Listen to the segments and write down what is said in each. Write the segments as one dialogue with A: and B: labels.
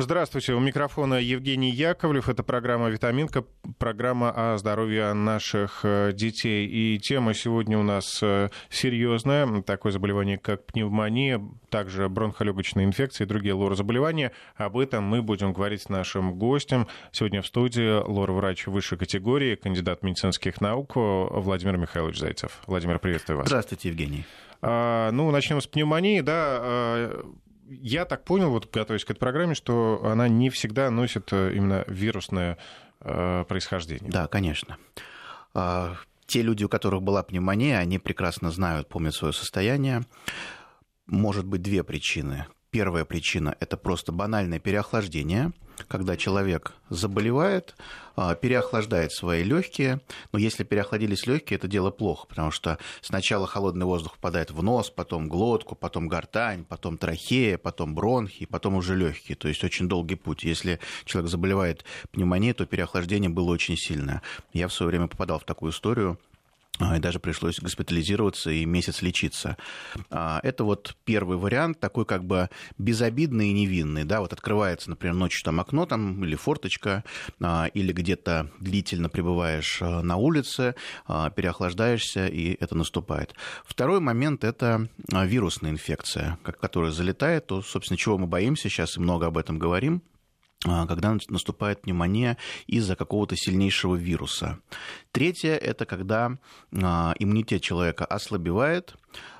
A: Здравствуйте, у микрофона Евгений Яковлев. Это программа «Витаминка», программа о здоровье наших э, детей. И тема сегодня у нас э, серьезная. Такое заболевание, как пневмония, также бронхолегочные инфекции и другие лор-заболевания. Об этом мы будем говорить с нашим гостем. Сегодня в студии лор-врач высшей категории, кандидат медицинских наук Владимир Михайлович Зайцев. Владимир, приветствую вас.
B: Здравствуйте, Евгений.
A: А, ну, начнем с пневмонии. Да, а, я так понял, вот готовясь к этой программе, что она не всегда носит э, именно вирусное э, происхождение.
B: Да, конечно. А, те люди, у которых была пневмония, они прекрасно знают, помнят свое состояние. Может быть две причины. Первая причина – это просто банальное переохлаждение, когда человек заболевает, а, переохлаждает свои легкие. Но если переохладились легкие, это дело плохо, потому что сначала холодный воздух попадает в нос, потом глотку, потом гортань, потом трахея, потом бронхи, потом уже легкие. То есть очень долгий путь. Если человек заболевает пневмонией, то переохлаждение было очень сильное. Я в свое время попадал в такую историю и даже пришлось госпитализироваться и месяц лечиться. А, это вот первый вариант, такой как бы безобидный и невинный. Да? Вот открывается, например, ночью там окно там, или форточка, а, или где-то длительно пребываешь на улице, переохлаждаешься, и это наступает. Второй момент – это вирусная инфекция, которая залетает. То, собственно, чего мы боимся, сейчас и много об этом говорим – а, когда наступает пневмония из-за какого-то сильнейшего вируса. Третье – это когда а, иммунитет человека ослабевает,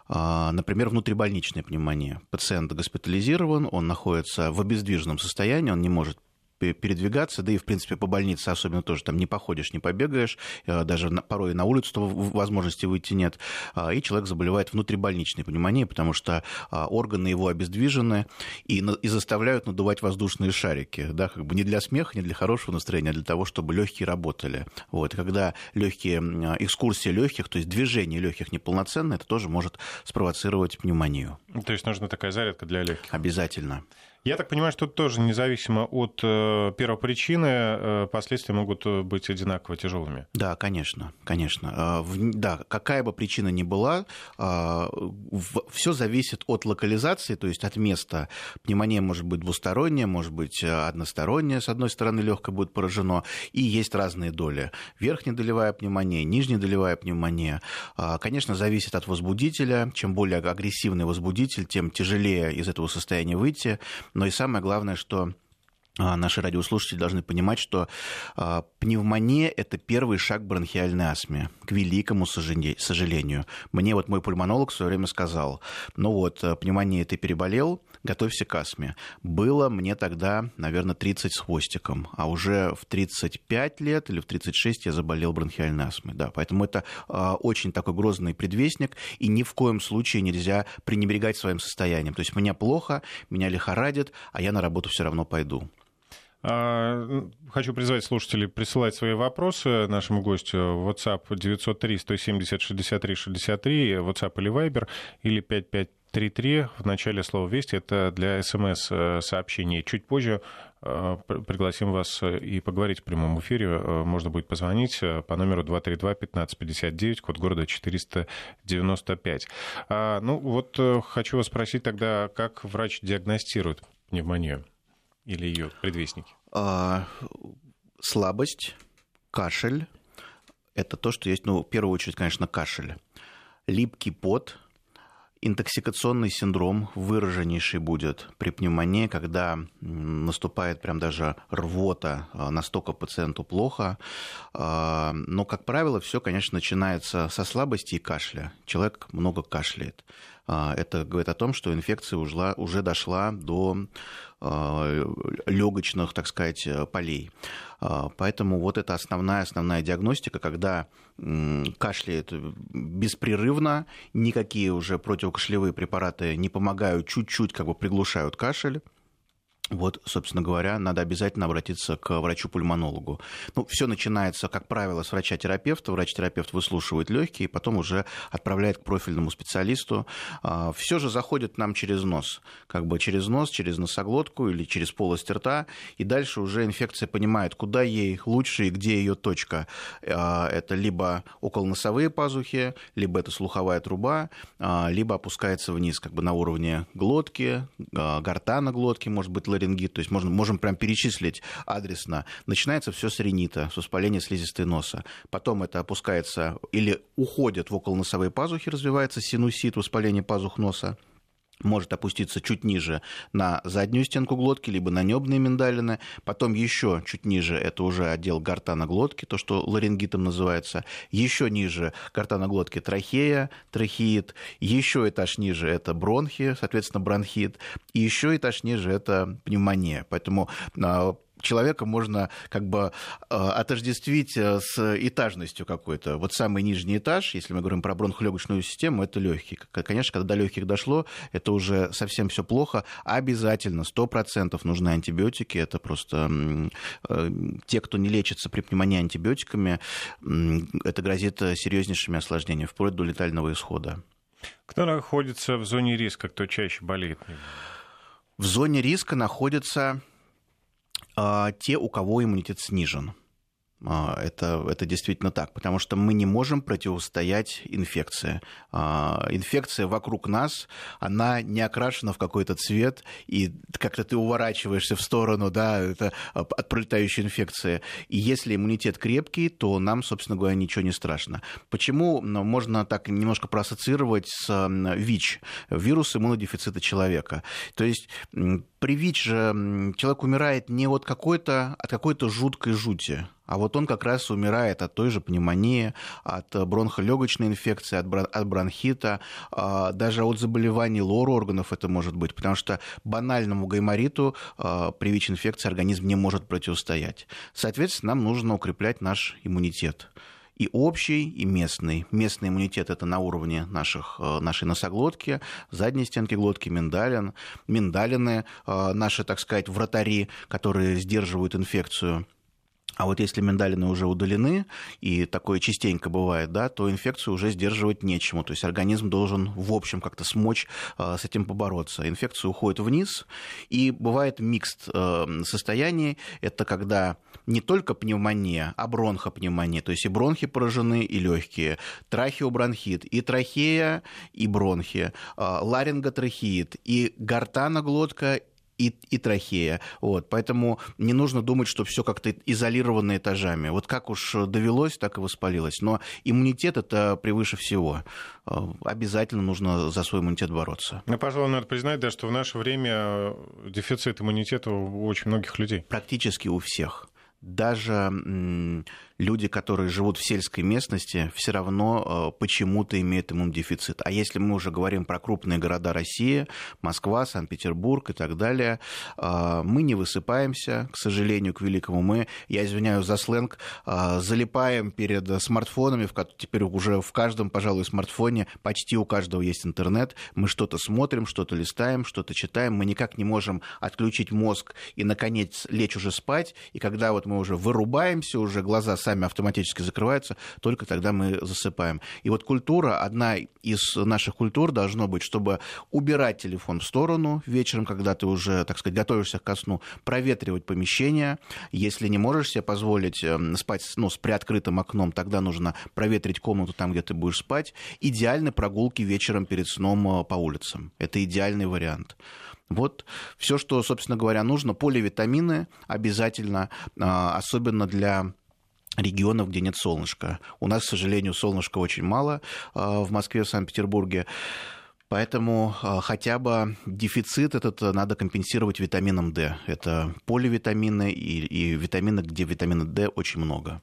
B: а, например, внутрибольничная пневмония. Пациент госпитализирован, он находится в обездвиженном состоянии, он не может передвигаться, да и, в принципе, по больнице особенно тоже там не походишь, не побегаешь, э, даже порой на улицу возможности выйти нет, а, и человек заболевает внутрибольничной пневмонией, потому что а, органы его обездвижены и, и заставляют надувать воздушные шарики, да, как бы не для смеха, не для хорошего настроения, а для того, чтобы легкие работали. Вот. И когда легкие, экскурсия легких, то есть движение легких неполноценное, это тоже может спровоцировать пневмонию.
A: То есть нужна такая зарядка для легких?
B: Обязательно.
A: Я так понимаю, что тоже независимо от э, первопричины, э, последствия могут э, быть одинаково тяжелыми.
B: Да, конечно, конечно. Да, какая бы причина ни была, все зависит от локализации, то есть от места. Пневмония может быть двусторонняя, может быть односторонняя, с одной стороны легкое будет поражено, и есть разные доли. Верхнедолевая пневмония, нижнедолевая пневмония. Конечно, зависит от возбудителя. Чем более агрессивный возбудитель, тем тяжелее из этого состояния выйти. Но и самое главное, что наши радиослушатели должны понимать, что а, пневмония – это первый шаг бронхиальной астме, к великому сожалению. Мне вот мой пульмонолог в свое время сказал, ну вот, э, пневмония ты переболел, готовься к астме. Было мне тогда, наверное, 30 с хвостиком, а уже в 35 лет или в 36 я заболел бронхиальной астмой. Да, поэтому это а, очень такой грозный предвестник, и ни в коем случае нельзя пренебрегать своим состоянием. То есть меня плохо, меня лихорадит, а я на работу все равно пойду.
A: А, хочу призвать слушателей присылать свои вопросы нашему гостю в WhatsApp 903 170 63 63, WhatsApp или Viber, или 5533 в начале слова «Вести». Это для СМС-сообщений. Чуть позже а, пригласим вас и поговорить в прямом эфире. А, можно будет позвонить по номеру 232-1559, код города 495. Ну вот э, хочу вас спросить тогда, как врач диагностирует пневмонию? Или ее предвестники? А,
B: слабость, кашель. Это то, что есть, ну, в первую очередь, конечно, кашель. Липкий пот, интоксикационный синдром выраженнейший будет при пневмонии, когда наступает прям даже рвота, а, настолько пациенту плохо. А, но, как правило, все, конечно, начинается со слабости и кашля. Человек много кашляет. А, это говорит о том, что инфекция уже, уже дошла до а, легочных, так сказать, полей. А, поэтому вот это основная, основная диагностика, когда кашляет беспрерывно, никакие уже противокашлевые препараты не помогают, чуть-чуть как бы приглушают кашель вот, собственно говоря, надо обязательно обратиться к врачу-пульмонологу. Ну, все начинается, как правило, с врача-терапевта. Врач-терапевт выслушивает легкие, потом уже отправляет к профильному специалисту. А, все же заходит нам через нос, как бы через нос, через носоглотку или через полость рта, и дальше уже инфекция понимает, куда ей лучше и где ее точка. А, это либо околоносовые пазухи, либо это слуховая труба, а, либо опускается вниз, как бы на уровне глотки, гортана глотки, может быть, ларингит, то есть можно, можем прям перечислить адресно. Начинается все с ринита, с воспаления слизистой носа. Потом это опускается или уходит в околоносовые пазухи, развивается синусит, воспаление пазух носа может опуститься чуть ниже на заднюю стенку глотки, либо на небные миндалины. Потом еще чуть ниже это уже отдел гортана глотки, то, что ларингитом называется. Еще ниже гортана глотки трахея, трахеид. Еще этаж ниже это бронхи, соответственно, бронхит. И еще этаж ниже это пневмония. Поэтому а, человека можно как бы э, отождествить э, с этажностью какой-то. Вот самый нижний этаж, если мы говорим про бронхолегочную систему, это легкие. Конечно, когда до легких дошло, это уже совсем все плохо. Обязательно, сто процентов нужны антибиотики. Это просто э, те, кто не лечится при пневмонии антибиотиками, это грозит серьезнейшими осложнениями, вплоть до летального исхода.
A: Кто находится в зоне риска, кто чаще болеет?
B: В зоне риска находятся а, те, у кого иммунитет снижен. А, это, это действительно так, потому что мы не можем противостоять инфекции. А, инфекция вокруг нас, она не окрашена в какой-то цвет, и как-то ты уворачиваешься в сторону да, это от пролетающей инфекции. И если иммунитет крепкий, то нам, собственно говоря, ничего не страшно. Почему ну, можно так немножко проассоциировать с ВИЧ, вирус иммунодефицита человека? То есть при ВИЧ же человек умирает не от какой-то, от какой-то жуткой жути, а вот он как раз умирает от той же пневмонии, от бронхолегочной инфекции, от, бронхита, а, даже от заболеваний лор органов это может быть, потому что банальному гаймориту а, при ВИЧ-инфекции организм не может противостоять. Соответственно, нам нужно укреплять наш иммунитет и общий, и местный. Местный иммунитет – это на уровне наших, э, нашей носоглотки, задней стенки глотки, миндалин, миндалины, наши, так сказать, вратари, которые сдерживают инфекцию – а вот если миндалины уже удалены, и такое частенько бывает, да, то инфекцию уже сдерживать нечему. То есть организм должен, в общем, как-то смочь э, с этим побороться. Инфекция уходит вниз, и бывает микст э, состояний. Это когда не только пневмония, а бронхопневмония. То есть и бронхи поражены, и легкие. Трахеобронхит, и трахея, и бронхи. Э, ларинготрахеид, и гортаноглотка, и, и трахея. Вот, поэтому не нужно думать, что все как-то изолировано этажами. Вот как уж довелось, так и воспалилось. Но иммунитет это превыше всего. Э, обязательно нужно за свой иммунитет бороться.
A: Ну, пожалуй, надо признать, да, что в наше время дефицит иммунитета у очень многих людей.
B: Практически у всех даже люди, которые живут в сельской местности, все равно э, почему-то имеют иммунодефицит. А если мы уже говорим про крупные города России, Москва, Санкт-Петербург и так далее, э, мы не высыпаемся, к сожалению, к великому. Мы, я извиняюсь за сленг, э, залипаем перед смартфонами, в теперь уже в каждом, пожалуй, смартфоне, почти у каждого есть интернет. Мы что-то смотрим, что-то листаем, что-то читаем. Мы никак не можем отключить мозг и, наконец, лечь уже спать. И когда вот мы уже вырубаемся, уже глаза сами автоматически закрываются, только тогда мы засыпаем. И вот культура, одна из наших культур должно быть, чтобы убирать телефон в сторону вечером, когда ты уже, так сказать, готовишься ко сну, проветривать помещение. Если не можешь себе позволить эм, спать ну, с приоткрытым окном, тогда нужно проветрить комнату там, где ты будешь спать. Идеальны прогулки вечером перед сном э, по улицам. Это идеальный вариант. Вот все, что, собственно говоря, нужно. Поливитамины обязательно, а, особенно для регионов, где нет солнышка. У нас, к сожалению, солнышка очень мало а, в Москве, в Санкт-Петербурге. Поэтому а, хотя бы дефицит этот надо компенсировать витамином D. Это поливитамины и, и витамины, где витамина D очень много.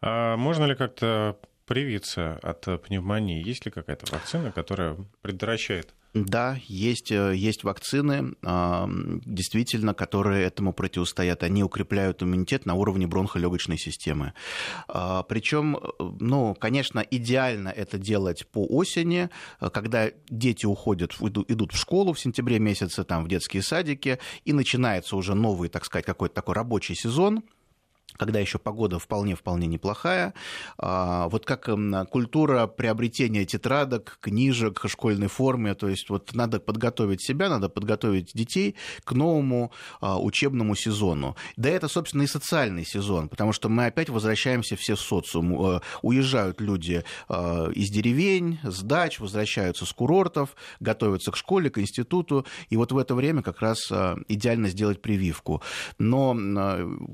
A: А можно ли как-то привиться от пневмонии? Есть ли какая-то вакцина, которая предотвращает
B: да, есть, э, есть вакцины, действительно, которые этому противостоят. Они укрепляют иммунитет на уровне бронхолегочной системы. А, Причем, э, ну, конечно, идеально это делать по осени, э, когда дети уходят, идут в школу в сентябре месяце, там, в детские садики, и начинается уже новый, так сказать, какой-то такой рабочий сезон, когда еще погода вполне-вполне неплохая. А, вот как культура приобретения тетрадок, книжек, школьной формы, то есть вот надо подготовить себя, надо подготовить детей к новому а, учебному сезону. Да это, собственно, и социальный сезон, потому что мы опять возвращаемся все в социум. Э, уезжают люди а, из деревень, с дач, возвращаются с курортов, готовятся к школе, к институту, и вот в это время как раз идеально сделать прививку. Но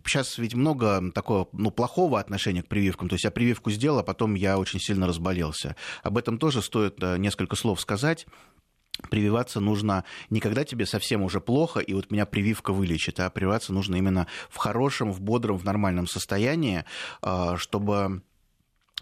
B: сейчас ведь много такого ну, плохого отношения к прививкам. То есть я прививку сделал, а потом я очень сильно разболелся. Об этом тоже стоит э, несколько слов сказать прививаться нужно не когда тебе совсем уже плохо, и вот меня прививка вылечит, а прививаться нужно именно в хорошем, в бодром, в нормальном состоянии, э, чтобы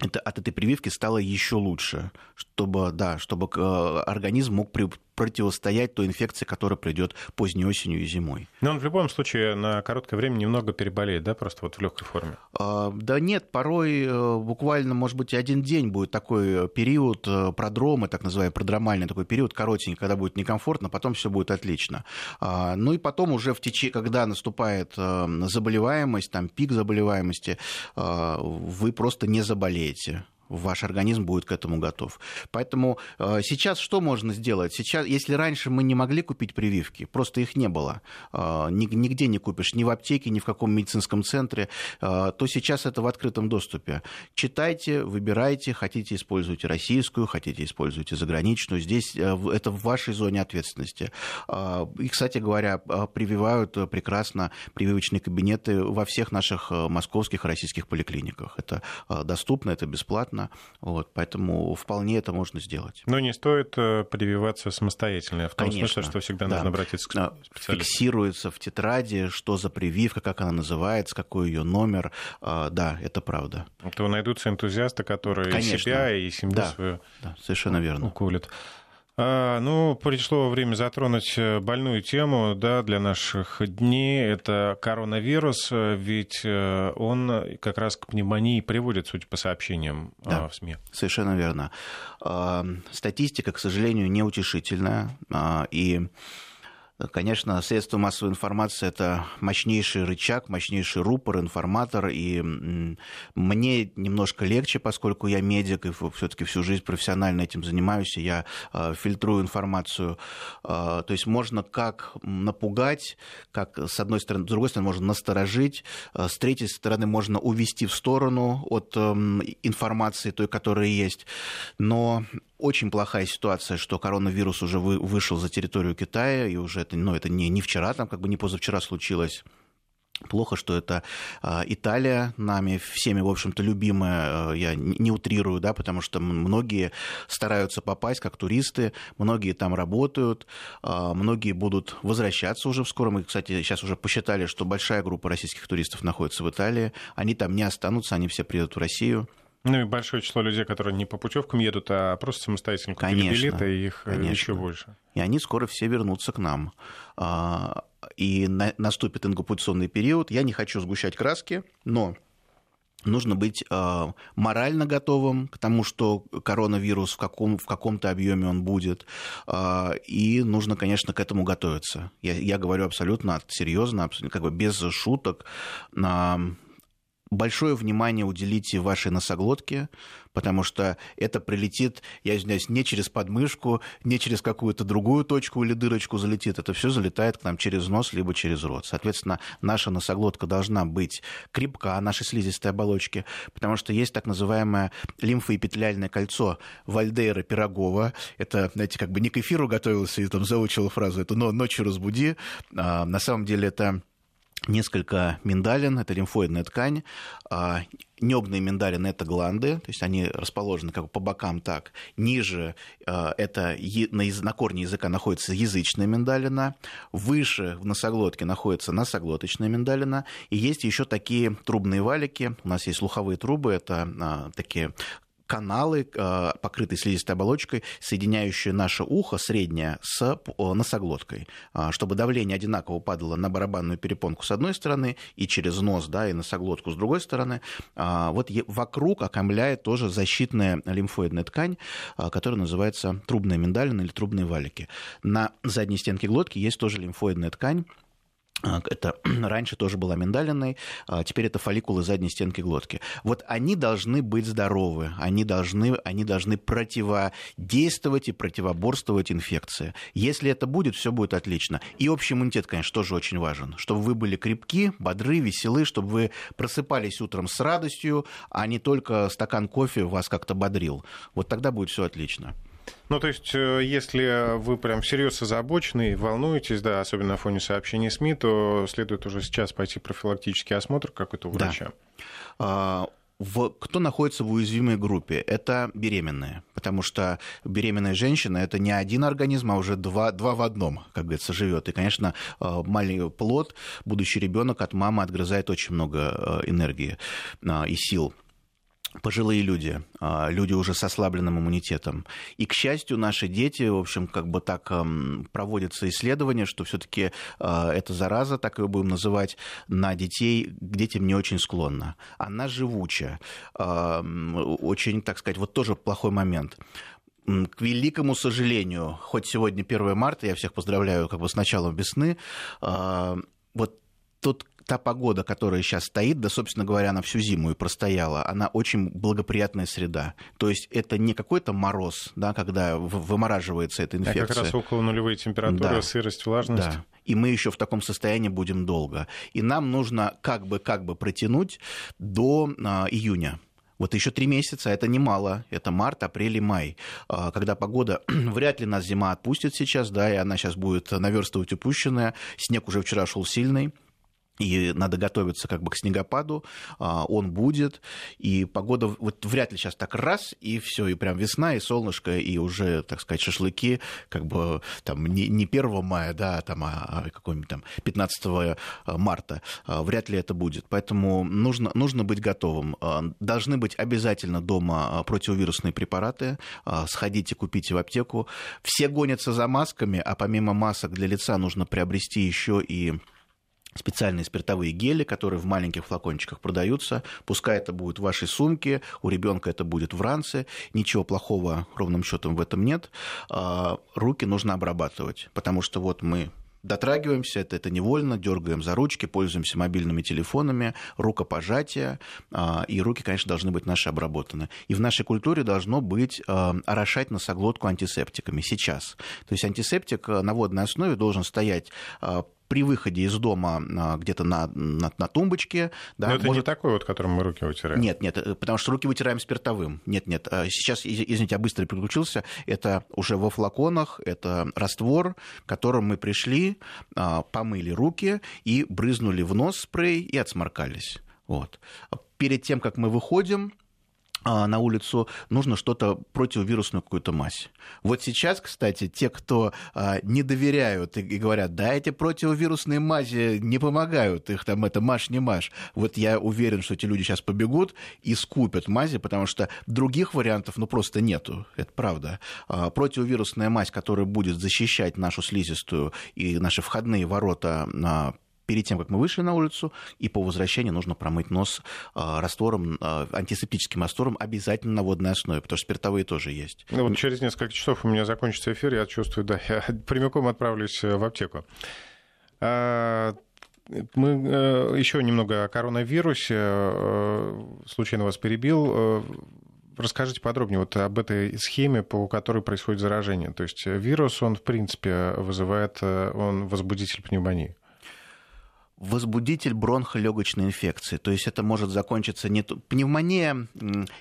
B: это, от этой прививки стало еще лучше, чтобы, да, чтобы э, организм мог противостоять той инфекции, которая придет поздней осенью и зимой.
A: Но он в любом случае на короткое время немного переболеет, да, просто вот в легкой форме?
B: А, да нет, порой э, буквально, может быть, один день будет такой период э, продромы, так называемый продромальный такой период, коротенький, когда будет некомфортно, потом все будет отлично. А, ну и потом уже в течение, когда наступает э, заболеваемость, там пик заболеваемости, вы просто не заболеете ваш организм будет к этому готов. Поэтому э, сейчас что можно сделать? Сейчас, если раньше мы не могли купить прививки, просто их не было, э, нигде не купишь, ни в аптеке, ни в каком медицинском центре, э, то сейчас это в открытом доступе. Читайте, выбирайте, хотите используйте российскую, хотите используйте заграничную. Здесь это в вашей зоне ответственности. И, кстати говоря, прививают прекрасно прививочные кабинеты во всех наших московских российских поликлиниках. Это доступно, это бесплатно бесплатно. Вот, поэтому вполне это можно сделать.
A: Но не стоит э, прививаться самостоятельно, в том Конечно, смысле, что всегда да. нужно обратиться к специалисту.
B: Фиксируется в тетради, что за прививка, как она называется, какой ее номер. А, да, это правда.
A: То найдутся энтузиасты, которые Конечно. себя и семью
B: да,
A: свою
B: да, совершенно верно.
A: уколят. А, ну, пришло время затронуть э, больную тему да, для наших дней. Это коронавирус, э, ведь э, он как раз к пневмонии приводит, судя по сообщениям
B: да,
A: в СМИ.
B: Совершенно верно. Статистика, к сожалению, неутешительная. А, и Конечно, средства массовой информации – это мощнейший рычаг, мощнейший рупор, информатор, и мне немножко легче, поскольку я медик, и все-таки всю жизнь профессионально этим занимаюсь, и я а, фильтрую информацию. А, то есть можно как напугать, как с одной стороны, с другой стороны можно насторожить, с третьей стороны можно увести в сторону от информации той, которая есть. Но очень плохая ситуация, что коронавирус уже вы, вышел за территорию Китая, и уже это, ну, это не, не вчера, там как бы не позавчера случилось. Плохо, что это э, Италия, нами всеми, в общем-то, любимая, э, я не утрирую, да, потому что многие стараются попасть как туристы, многие там работают, э, многие будут возвращаться уже в скором. Мы, кстати, сейчас уже посчитали, что большая группа российских туристов находится в Италии. Они там не останутся, они все приедут в Россию.
A: Ну и большое число людей, которые не по путевкам едут, а просто самостоятельно купили конечно, билеты, их э, конечно. еще больше.
B: И они скоро все вернутся к нам. А, и наступит инкубационный период. Я не хочу сгущать краски, но нужно быть э, морально готовым к тому, что коронавирус в, каком, в каком-то объеме он будет. Э, и нужно, конечно, к этому готовиться. Я, я говорю абсолютно серьезно, абсолютно, как бы без шуток. Э, большое внимание уделите вашей носоглотке, потому что это прилетит, я извиняюсь, не через подмышку, не через какую-то другую точку или дырочку залетит. Это все залетает к нам через нос, либо через рот. Соответственно, наша носоглотка должна быть крепка, нашей слизистой оболочки, потому что есть так называемое лимфоэпителиальное кольцо Вальдейра Пирогова. Это, знаете, как бы не к эфиру готовился и там заучил фразу, это «но ночью разбуди». А, на самом деле это несколько миндалин, это лимфоидная ткань, а, небные миндалины – это гланды, то есть они расположены как бы по бокам так. Ниже а, это на корне языка находится язычная миндалина, выше в носоглотке находится носоглоточная миндалина, и есть еще такие трубные валики, у нас есть слуховые трубы, это а, такие каналы, э, покрытые слизистой оболочкой, соединяющие наше ухо среднее с носоглоткой, а, чтобы давление одинаково падало на барабанную перепонку с одной стороны и через нос, да, и носоглотку с другой стороны. А, вот вокруг окаймляет тоже защитная лимфоидная ткань, а, которая называется трубная миндалина или трубные валики. На задней стенке глотки есть тоже лимфоидная ткань, это раньше тоже была миндалиной, а теперь это фолликулы задней стенки глотки. Вот они должны быть здоровы, они должны, они должны противодействовать и противоборствовать инфекции. Если это будет, все будет отлично. И общий иммунитет, конечно, тоже очень важен. Чтобы вы были крепки, бодры, веселы, чтобы вы просыпались утром с радостью, а не только стакан кофе вас как-то бодрил. Вот тогда будет все отлично.
A: Ну, то есть, э, если вы прям всерьез озабочены волнуетесь, да, особенно на фоне сообщений СМИ, то следует уже сейчас пойти профилактический осмотр какой-то у врача.
B: Да. В, кто находится в уязвимой группе? Это беременные, потому что беременная женщина это не один организм, а уже два, два в одном, как говорится, живет. И, конечно, э, маленький плод, будущий ребенок от мамы отгрызает очень много э, энергии и сил пожилые люди, а, люди уже с ослабленным иммунитетом. И, к счастью, наши дети, в общем, как бы так проводятся исследования, что все-таки а, эта зараза, так ее будем называть, на детей, к детям не очень склонна. Она живучая. Очень, так сказать, вот тоже плохой момент к великому сожалению, хоть сегодня 1 марта, я всех поздравляю как бы с началом весны, а, вот тот та погода, которая сейчас стоит, да, собственно говоря, она всю зиму и простояла, она очень благоприятная среда. То есть это не какой-то мороз, да, когда вымораживается эта инфекция. А
A: как раз около нулевой температуры, да. сырость, влажность. Да.
B: И мы еще в таком состоянии будем долго. И нам нужно как бы, как бы протянуть до а, июня. Вот еще три месяца, это немало, это март, апрель и май, а, когда погода, вряд ли нас зима отпустит сейчас, да, и она сейчас будет наверстывать упущенное, снег уже вчера шел сильный, и надо готовиться как бы к снегопаду, а, он будет, и погода вот вряд ли сейчас так раз, и все, и прям весна, и солнышко, и уже, так сказать, шашлыки, как бы там не, не 1 мая, да, там, а, а какой-нибудь там 15 а, марта, вряд ли это будет, поэтому нужно, нужно быть готовым. Должны быть обязательно дома противовирусные препараты, сходите, купите в аптеку. Все гонятся за масками, а помимо масок для лица нужно приобрести еще и специальные спиртовые гели, которые в маленьких флакончиках продаются. Пускай это будет в вашей сумке, у ребенка это будет в ранце. Ничего плохого ровным счетом в этом нет. А, руки нужно обрабатывать, потому что вот мы дотрагиваемся, это, это невольно, дергаем за ручки, пользуемся мобильными телефонами, рукопожатие, а, и руки, конечно, должны быть наши обработаны. И в нашей культуре должно быть а, орошать носоглотку антисептиками сейчас. То есть антисептик на водной основе должен стоять при выходе из дома а, где-то на, на, на тумбочке.
A: Да, Но это может... не такой вот, которым мы руки вытираем.
B: Нет, нет, э, потому что руки вытираем спиртовым. Нет, нет. А сейчас, извините, я быстро переключился. Это уже во флаконах, это раствор, которым мы пришли, а, помыли руки и брызнули в нос спрей и отсморкались. Вот. Перед тем, как мы выходим, на улицу, нужно что-то противовирусную какую-то мазь. Вот сейчас, кстати, те, кто а, не доверяют и, и говорят, да, эти противовирусные мази не помогают, их там это маш не маш. Вот я уверен, что эти люди сейчас побегут и скупят мази, потому что других вариантов ну просто нету, это правда. А, противовирусная мазь, которая будет защищать нашу слизистую и наши входные ворота перед тем, как мы вышли на улицу, и по возвращении нужно промыть нос а, раствором, а, антисептическим раствором обязательно на водной основе, потому что спиртовые тоже есть.
A: Ну, вот через несколько часов у меня закончится эфир, я чувствую, да, я прямиком отправлюсь э, в аптеку. А, мы э, еще немного о коронавирусе. Э, случайно вас перебил. Расскажите подробнее вот об этой схеме, по которой происходит заражение. То есть вирус, он в принципе вызывает, он возбудитель пневмонии
B: возбудитель бронхолегочной инфекции. То есть это может закончиться не пневмония.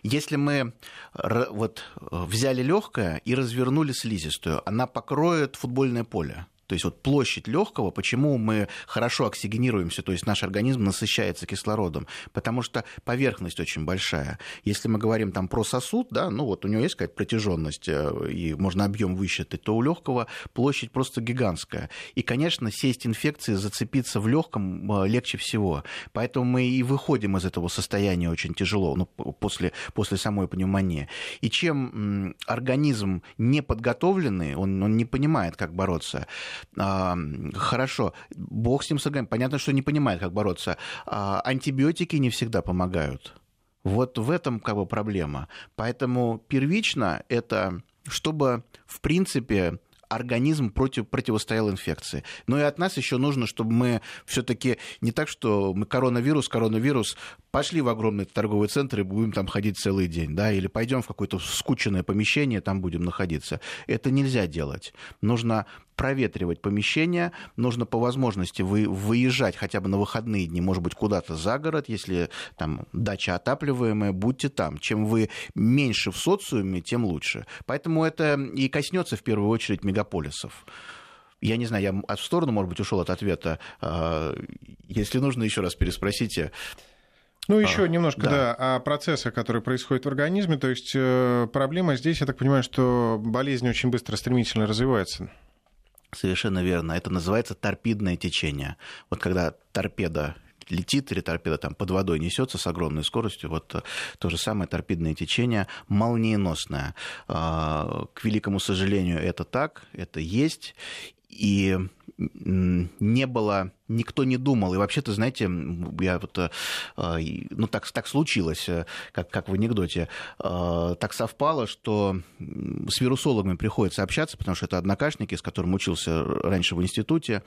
B: Если мы вот взяли легкое и развернули слизистую, она покроет футбольное поле. То есть вот площадь легкого, почему мы хорошо оксигенируемся, то есть наш организм насыщается кислородом, потому что поверхность очень большая. Если мы говорим там про сосуд, да, ну вот у него есть какая-то протяженность, э, и можно объем высчитать, то у легкого площадь просто гигантская. И, конечно, сесть инфекции, зацепиться в легком э, легче всего. Поэтому мы и выходим из этого состояния очень тяжело, ну, после, после самой пневмонии. И чем организм не подготовленный, он, он не понимает, как бороться, а, хорошо, бог с ним согласен. Понятно, что не понимает, как бороться. А, антибиотики не всегда помогают. Вот в этом как бы проблема. Поэтому первично это, чтобы, в принципе, организм против, противостоял инфекции. Но и от нас еще нужно, чтобы мы все-таки не так, что мы коронавирус, коронавирус, пошли в огромный торговый центр и будем там ходить целый день, да, или пойдем в какое-то скученное помещение, там будем находиться. Это нельзя делать. Нужно проветривать помещение, нужно по возможности вы, выезжать хотя бы на выходные дни, может быть, куда-то за город, если там дача отапливаемая, будьте там. Чем вы меньше в социуме, тем лучше. Поэтому это и коснется в первую очередь мегаполисов. Я не знаю, я в сторону, может быть, ушел от ответа. А, если нужно, еще раз переспросите.
A: Ну, еще а, немножко, да. да, о процессах, которые происходят в организме. То есть э, проблема здесь, я так понимаю, что болезнь очень быстро, стремительно развивается.
B: Совершенно верно. Это называется торпедное течение. Вот когда торпеда летит или торпеда там под водой несется с огромной скоростью, вот э, то же самое торпедное течение, молниеносное. А, к великому сожалению, это так, это есть, и не было, никто не думал. И вообще-то, знаете, я вот, э, ну так, так случилось, э, как, как в анекдоте, э, так совпало, что с вирусологами приходится общаться, потому что это однокашники, с которым учился раньше в институте.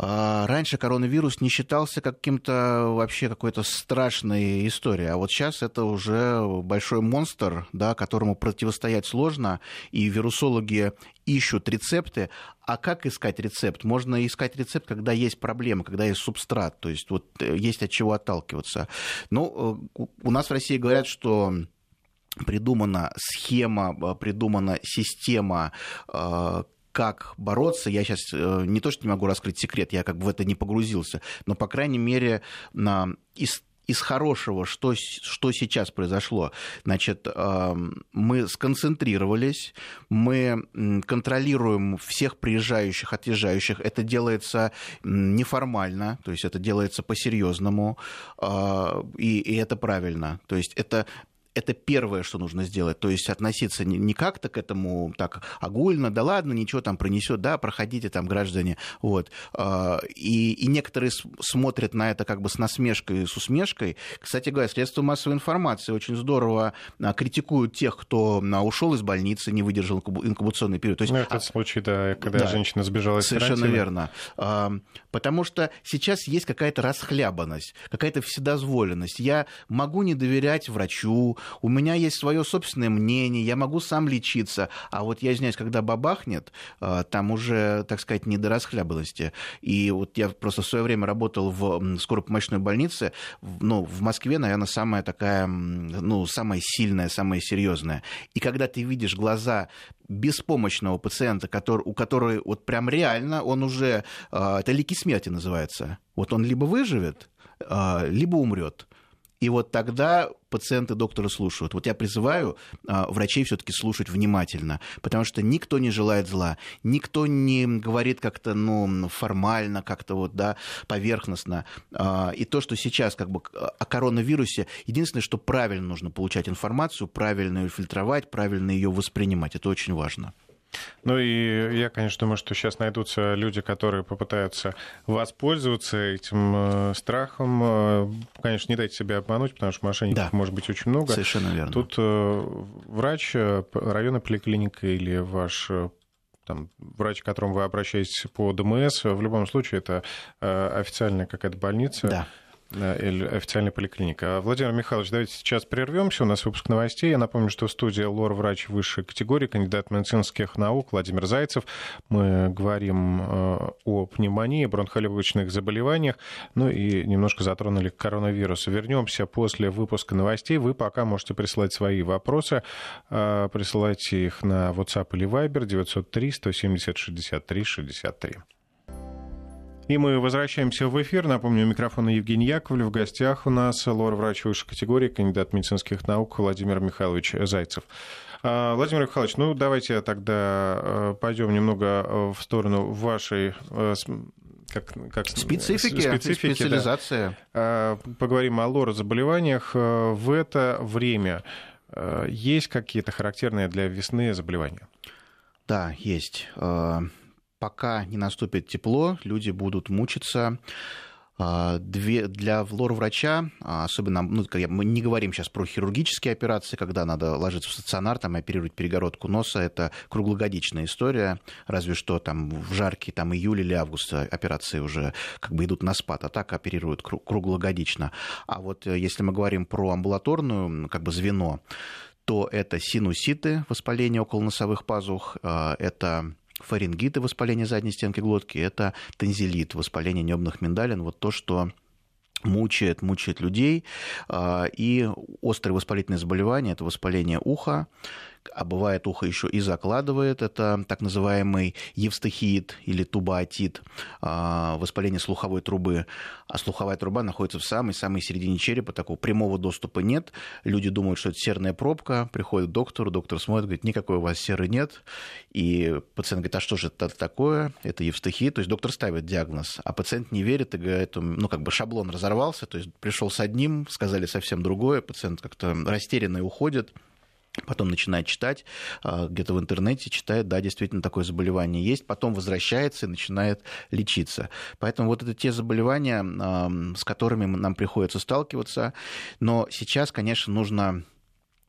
B: А раньше коронавирус не считался каким-то вообще какой-то страшной историей, а вот сейчас это уже большой монстр, да, которому противостоять сложно, и вирусологи ищут рецепты. А как искать рецепт? Можно искать рецепт, когда есть проблема, когда есть субстрат, то есть вот э, есть от чего отталкиваться. Ну, э, у нас в России говорят, что придумана схема, э, придумана система как бороться, я сейчас э, не то, что не могу раскрыть секрет, я как бы в это не погрузился, но, по крайней мере, на, из из хорошего, что, что сейчас произошло. Значит, эм, мы сконцентрировались, мы контролируем всех приезжающих, отъезжающих. Это делается неформально, то есть это делается по-серьезному, э, и, и это правильно. То есть это это первое, что нужно сделать. То есть относиться не как-то к этому так огульно, да ладно, ничего там пронесет, да, проходите там, граждане. Вот. А, и, и некоторые смотрят на это как бы с насмешкой, с усмешкой. Кстати говоря, средства массовой информации очень здорово а, критикуют тех, кто а, ушел из больницы, не выдержал инкубационный период. То
A: есть, ну, это а... случай, да, когда да, женщина сбежала из
B: Совершенно карантина. верно. Потому что сейчас есть какая-то расхлябанность, какая-то вседозволенность. Я могу не доверять врачу, у меня есть свое собственное мнение, я могу сам лечиться, а вот я извиняюсь, когда бабахнет, а, там уже, так сказать, не до расхлябанности. И вот я просто в свое время работал в скоропомощной больнице, ну, в Москве, наверное, самая такая, ну, самая сильная, самая серьезная. И когда ты видишь глаза беспомощного пациента, который, у которого вот прям реально он уже, а, это лики смерти называется, вот он либо выживет, а, либо умрет. И вот тогда пациенты доктора слушают. Вот я призываю а, врачей все-таки слушать внимательно, потому что никто не желает зла, никто не говорит как-то ну, формально, как-то вот, да, поверхностно. А, и то, что сейчас как бы о коронавирусе, единственное, что правильно нужно получать информацию, правильно ее фильтровать, правильно ее воспринимать. Это очень важно.
A: Ну и я, конечно, думаю, что сейчас найдутся люди, которые попытаются воспользоваться этим э, страхом. Э, конечно, не дайте себя обмануть, потому что мошенников да. может быть очень много.
B: Совершенно верно.
A: Тут э, врач районной поликлиники или ваш там, врач, к которому вы обращаетесь по ДМС, в любом случае это официальная какая-то больница.
B: Да
A: или официальная поликлиника. Владимир Михайлович, давайте сейчас прервемся. У нас выпуск новостей. Я напомню, что в студии лор-врач высшей категории, кандидат медицинских наук Владимир Зайцев. Мы говорим э, о пневмонии, бронхолегочных заболеваниях, ну и немножко затронули коронавирус. Вернемся после выпуска новостей. Вы пока можете присылать свои вопросы. Э, присылайте их на WhatsApp или Viber 903 170 63 63. И мы возвращаемся в эфир. Напомню, у микрофона Евгений Яковлев. В гостях у нас лор-врач высшей категории, кандидат медицинских наук Владимир Михайлович Зайцев. А, Владимир Михайлович, ну давайте тогда э, пойдем немного э, в сторону вашей
B: э, как, как, специфики, специфики специализация.
A: Да. А, поговорим о лор-заболеваниях. В это время есть какие-то характерные для весны заболевания?
B: Да, есть пока не наступит тепло, люди будут мучиться А, две, для лор-врача, а, особенно, ну, мы не говорим сейчас про хирургические операции, когда надо ложиться в стационар, там, оперировать перегородку носа, это круглогодичная история, разве что там в жаркий там, июль или август операции уже как бы идут на спад, а так оперируют круглогодично. А вот э, если мы говорим про амбулаторную как бы звено, то это синуситы, воспаление околоносовых пазух, а, это фарингиты, воспаление задней стенки глотки, это тензилит, воспаление небных миндалин, вот то, что мучает, мучает людей. А, и острые воспалительные заболевания – это воспаление уха, а бывает ухо еще и закладывает, это так называемый евстахиит или тубоотит, а, воспаление слуховой трубы. А слуховая труба находится в самой-самой середине черепа, такого прямого доступа нет. Люди думают, что это серная пробка, приходят к доктору, доктор смотрит, говорит, никакой у вас серы нет. И пациент говорит, а что же это такое? Это евстахиит. То есть доктор ставит диагноз, а пациент не верит и говорит, ну как бы шаблон разорвался, то есть пришел с одним, сказали совсем другое, пациент как-то растерянный уходит потом начинает читать, а, где-то в интернете читает, да, действительно такое заболевание есть, потом возвращается и начинает лечиться. Поэтому вот это те заболевания, с которыми нам приходится сталкиваться, но сейчас, конечно, нужно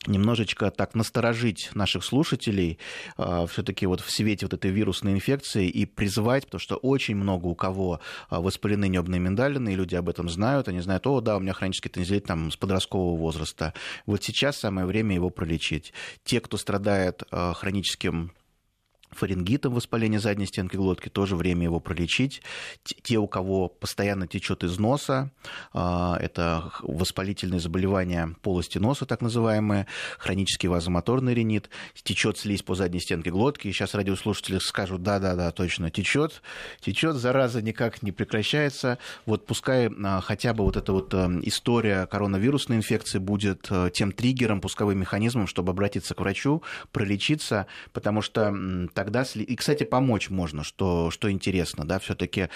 B: немножечко так насторожить наших слушателей э, все-таки вот в свете вот этой вирусной инфекции и призвать, потому что очень много у кого а, воспалены небные миндалины, и люди об этом знают, они знают, о, да, у меня хронический тензилит там с подросткового возраста. Вот сейчас самое время его пролечить. Те, кто страдает э, хроническим фарингитом воспаление задней стенки глотки, тоже время его пролечить. Те, у кого постоянно течет из носа, а, это воспалительные заболевания полости носа, так называемые, хронический вазомоторный ринит, течет слизь по задней стенке глотки, и сейчас радиослушатели скажут, да-да-да, точно, течет, течет, зараза никак не прекращается, вот пускай а, хотя бы вот эта вот а, история коронавирусной инфекции будет тем триггером, пусковым механизмом, чтобы обратиться к врачу, пролечиться, потому что тогда... И, кстати, помочь можно, что, что интересно, да, все таки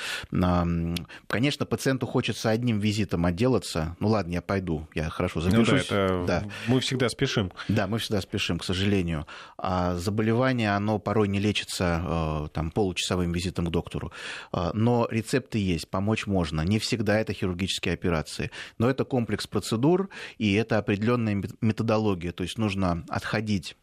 B: конечно, пациенту хочется одним визитом отделаться. Ну ладно, я пойду, я хорошо запишусь. Ну, да,
A: это... да. Мы всегда спешим.
B: Да, мы всегда спешим, к сожалению. А заболевание, оно порой не лечится э, там, получасовым визитом к доктору. А, но рецепты есть, помочь можно. Не всегда это хирургические операции. Но это комплекс процедур, и это определенная методология. То есть нужно отходить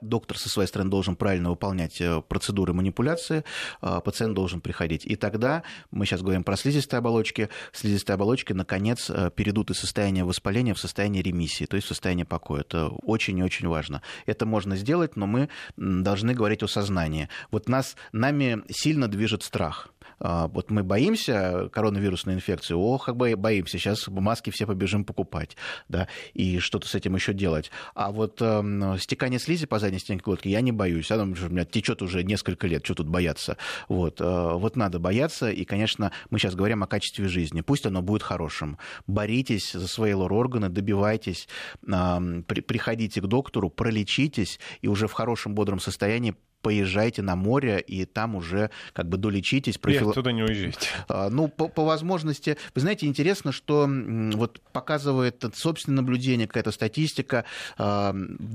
B: доктор со своей стороны должен правильно выполнять э, процедуры манипуляции, а, пациент должен приходить. И тогда, мы сейчас говорим про слизистые оболочки, слизистые оболочки, наконец, э, перейдут из состояния воспаления в состояние ремиссии, то есть в состояние покоя. Это очень и очень важно. Это можно сделать, но мы должны говорить о сознании. Вот нас, нами сильно движет страх. А, вот мы боимся коронавирусной инфекции, ох, как бы боимся, сейчас маски все побежим покупать, да, и что-то с этим еще делать. А вот э, стекание слизи по задней стенке глотки я не боюсь, оно у меня течет уже несколько лет, что тут бояться. Вот, э, вот надо бояться, и, конечно, мы сейчас говорим о качестве жизни, пусть оно будет хорошим. Боритесь за свои лор-органы, добивайтесь, э, при, приходите к доктору, пролечитесь, и уже в хорошем, бодром состоянии поезжайте на море и там уже как бы долечитесь.
A: Профил... Нет, туда не уезжайте.
B: А, ну, по, по возможности. Вы знаете, интересно, что вот показывает собственное наблюдение, какая-то статистика, а,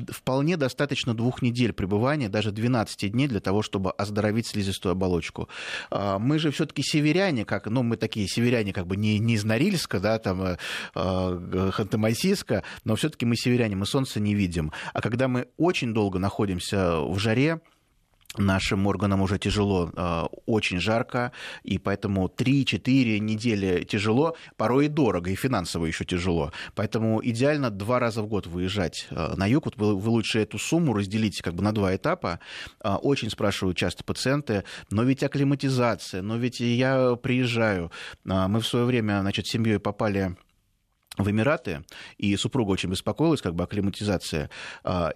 B: вполне достаточно двух недель пребывания, даже 12 дней для того, чтобы оздоровить слизистую оболочку. А, мы же все-таки северяне, как, ну, мы такие северяне как бы не, не из Норильска, да, там, э, Ханты-Мансийска, но все-таки мы северяне, мы солнца не видим. А когда мы очень долго находимся в жаре, нашим органам уже тяжело, а, очень жарко, и поэтому 3-4 недели тяжело, порой и дорого, и финансово еще тяжело. Поэтому идеально два раза в год выезжать а, на юг. Вот вы, вы лучше эту сумму разделите как бы на два этапа. А, очень спрашивают часто пациенты, но ведь акклиматизация, но ведь я приезжаю. Мы в свое время, значит, с семьей попали в Эмираты, и супруга очень беспокоилась, как бы акклиматизация,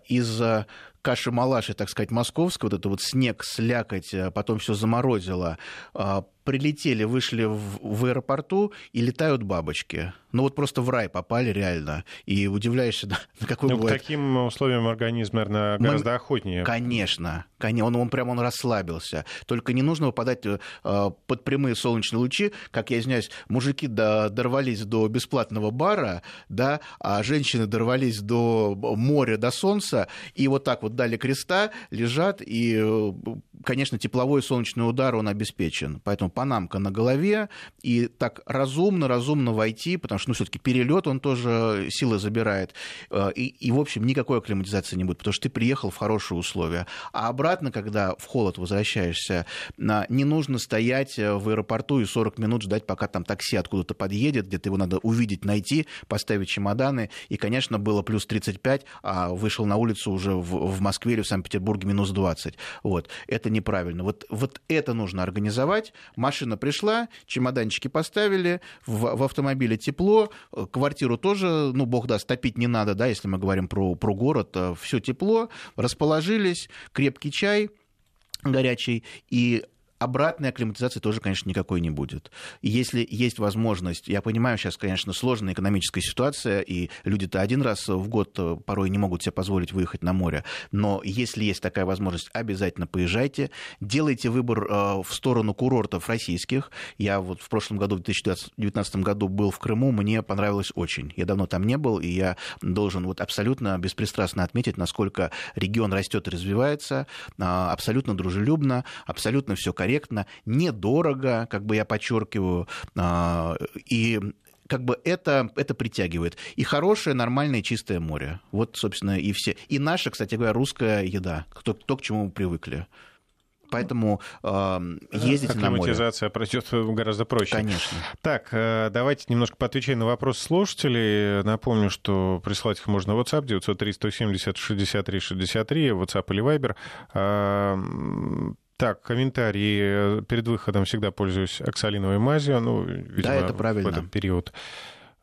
B: из-за каши-малаши, так сказать, московской, вот это вот снег, слякоть, а потом все заморозило, а, прилетели, вышли в, в аэропорту и летают бабочки. Ну вот просто в рай попали реально. И удивляешься, на какой
A: ну, бывает... К таким условиям организм, наверное, гораздо Мы... охотнее.
B: Конечно. конечно он, он прямо он расслабился. Только не нужно выпадать э, под прямые солнечные лучи. Как я извиняюсь, мужики до, дорвались до бесплатного бара, да, а женщины дорвались до моря, до солнца, и вот так вот дали креста, лежат, и э, конечно, тепловой солнечный удар, он обеспечен. Поэтому панамка на голове, и так разумно, разумно войти, потому что, ну, все-таки перелет, он тоже силы забирает. Э, и, и, в общем, никакой акклиматизации не будет, потому что ты приехал в хорошие условия. А обратно, когда в холод возвращаешься, не нужно стоять э, в аэропорту и 40 минут ждать, пока там такси откуда-то подъедет, где-то его надо увидеть, найти, поставить чемоданы. И, конечно, было плюс 35, а вышел на улицу уже в, в Москве или в Санкт-Петербурге минус 20. Вот. Это неправильно. Вот, вот это нужно организовать. Машина пришла, чемоданчики поставили, в, в автомобиле тепло, квартиру тоже, ну, бог даст, топить не надо, да, если мы говорим про, про город, э, все тепло, расположились, крепкий чай, горячий, и обратной акклиматизации тоже, конечно, никакой не будет. И если есть возможность, я понимаю, сейчас, конечно, сложная экономическая ситуация, и люди-то один раз в год э, порой не могут себе позволить выехать на море, но если есть такая возможность, обязательно поезжайте, делайте выбор э, в сторону курортов российских. Я вот в прошлом году, в 2019 году был в Крыму, мне понравилось очень. Я давно там не был, и я должен вот абсолютно беспристрастно отметить, насколько регион растет и развивается, а, абсолютно дружелюбно, абсолютно все корректно корректно, недорого, как бы я подчеркиваю, а, и как бы это, это притягивает. И хорошее, нормальное, чистое море. Вот, собственно, и все. И наша, кстати говоря, русская еда, то, то к чему мы привыкли. Поэтому э, ездите на море.
A: Акклиматизация пройдет гораздо проще.
B: Конечно.
A: Так, э, давайте немножко поотвечаем на вопросы слушателей. Напомню, что присылать их можно в WhatsApp 903 170 63 63, WhatsApp или Viber. Э, так, комментарии. Перед выходом всегда пользуюсь оксалиновой мазью. Ну, видимо,
B: да, это правильно.
A: в этот период.